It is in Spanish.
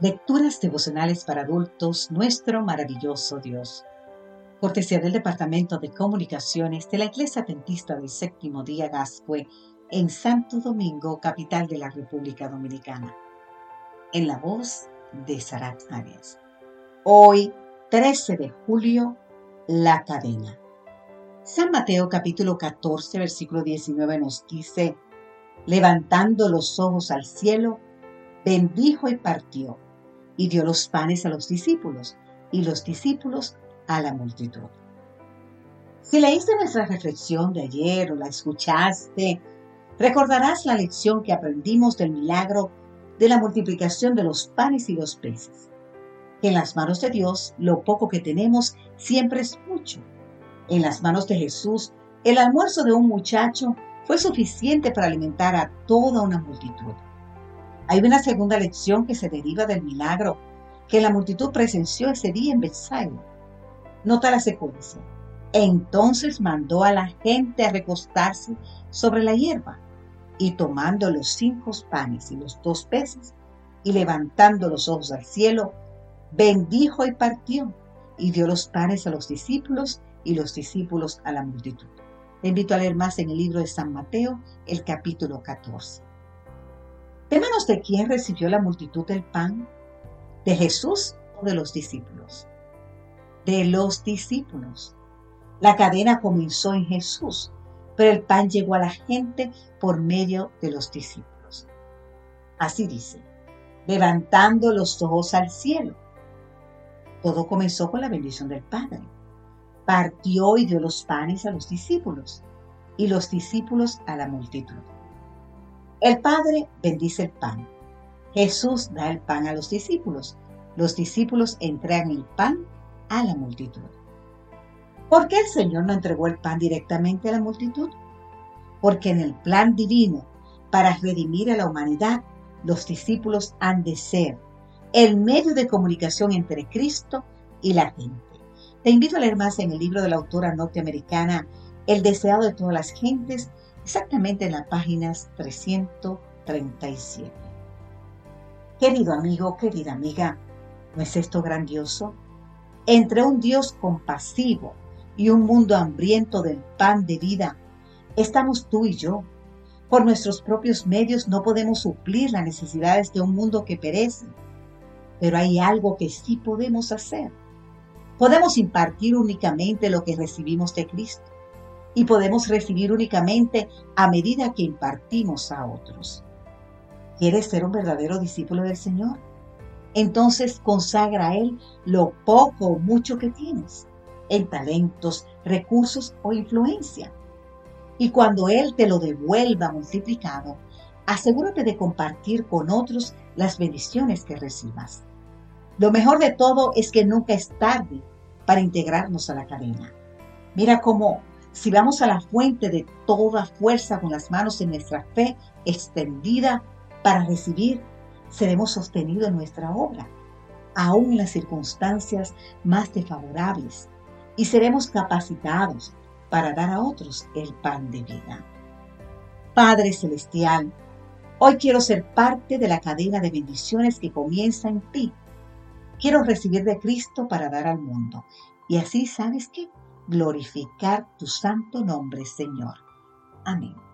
Lecturas devocionales para adultos, nuestro maravilloso Dios. Cortesía del Departamento de Comunicaciones de la Iglesia Adventista del Séptimo Día Gascue en Santo Domingo, capital de la República Dominicana. En la voz de Sarat Arias. Hoy, 13 de julio, la cadena. San Mateo capítulo 14, versículo 19 nos dice, levantando los ojos al cielo, bendijo y partió y dio los panes a los discípulos y los discípulos a la multitud. Si leíste nuestra reflexión de ayer o la escuchaste, recordarás la lección que aprendimos del milagro de la multiplicación de los panes y los peces. en las manos de Dios lo poco que tenemos siempre es mucho. En las manos de Jesús, el almuerzo de un muchacho fue suficiente para alimentar a toda una multitud. Hay una segunda lección que se deriva del milagro que la multitud presenció ese día en Bethsaida. Nota la secuencia. Entonces mandó a la gente a recostarse sobre la hierba y tomando los cinco panes y los dos peces y levantando los ojos al cielo, bendijo y partió y dio los panes a los discípulos y los discípulos a la multitud. Te invito a leer más en el libro de San Mateo, el capítulo 14. ¿De manos de quién recibió la multitud el pan? ¿De Jesús o de los discípulos? De los discípulos. La cadena comenzó en Jesús, pero el pan llegó a la gente por medio de los discípulos. Así dice, levantando los ojos al cielo. Todo comenzó con la bendición del Padre. Partió y dio los panes a los discípulos y los discípulos a la multitud. El Padre bendice el pan. Jesús da el pan a los discípulos. Los discípulos entregan el pan a la multitud. ¿Por qué el Señor no entregó el pan directamente a la multitud? Porque en el plan divino, para redimir a la humanidad, los discípulos han de ser el medio de comunicación entre Cristo y la gente. Te invito a leer más en el libro de la autora norteamericana El deseado de todas las gentes, exactamente en las páginas 337. Querido amigo, querida amiga, ¿no es esto grandioso? Entre un Dios compasivo y un mundo hambriento del pan de vida, estamos tú y yo. Por nuestros propios medios no podemos suplir las necesidades de un mundo que perece, pero hay algo que sí podemos hacer. Podemos impartir únicamente lo que recibimos de Cristo y podemos recibir únicamente a medida que impartimos a otros. ¿Quieres ser un verdadero discípulo del Señor? Entonces consagra a Él lo poco o mucho que tienes, en talentos, recursos o influencia. Y cuando Él te lo devuelva multiplicado, asegúrate de compartir con otros las bendiciones que recibas. Lo mejor de todo es que nunca es tarde para integrarnos a la cadena. Mira cómo si vamos a la fuente de toda fuerza con las manos en nuestra fe extendida para recibir, seremos sostenidos en nuestra obra, aún en las circunstancias más desfavorables, y seremos capacitados para dar a otros el pan de vida. Padre Celestial, hoy quiero ser parte de la cadena de bendiciones que comienza en ti. Quiero recibir de Cristo para dar al mundo. Y así, ¿sabes qué? Glorificar tu santo nombre, Señor. Amén.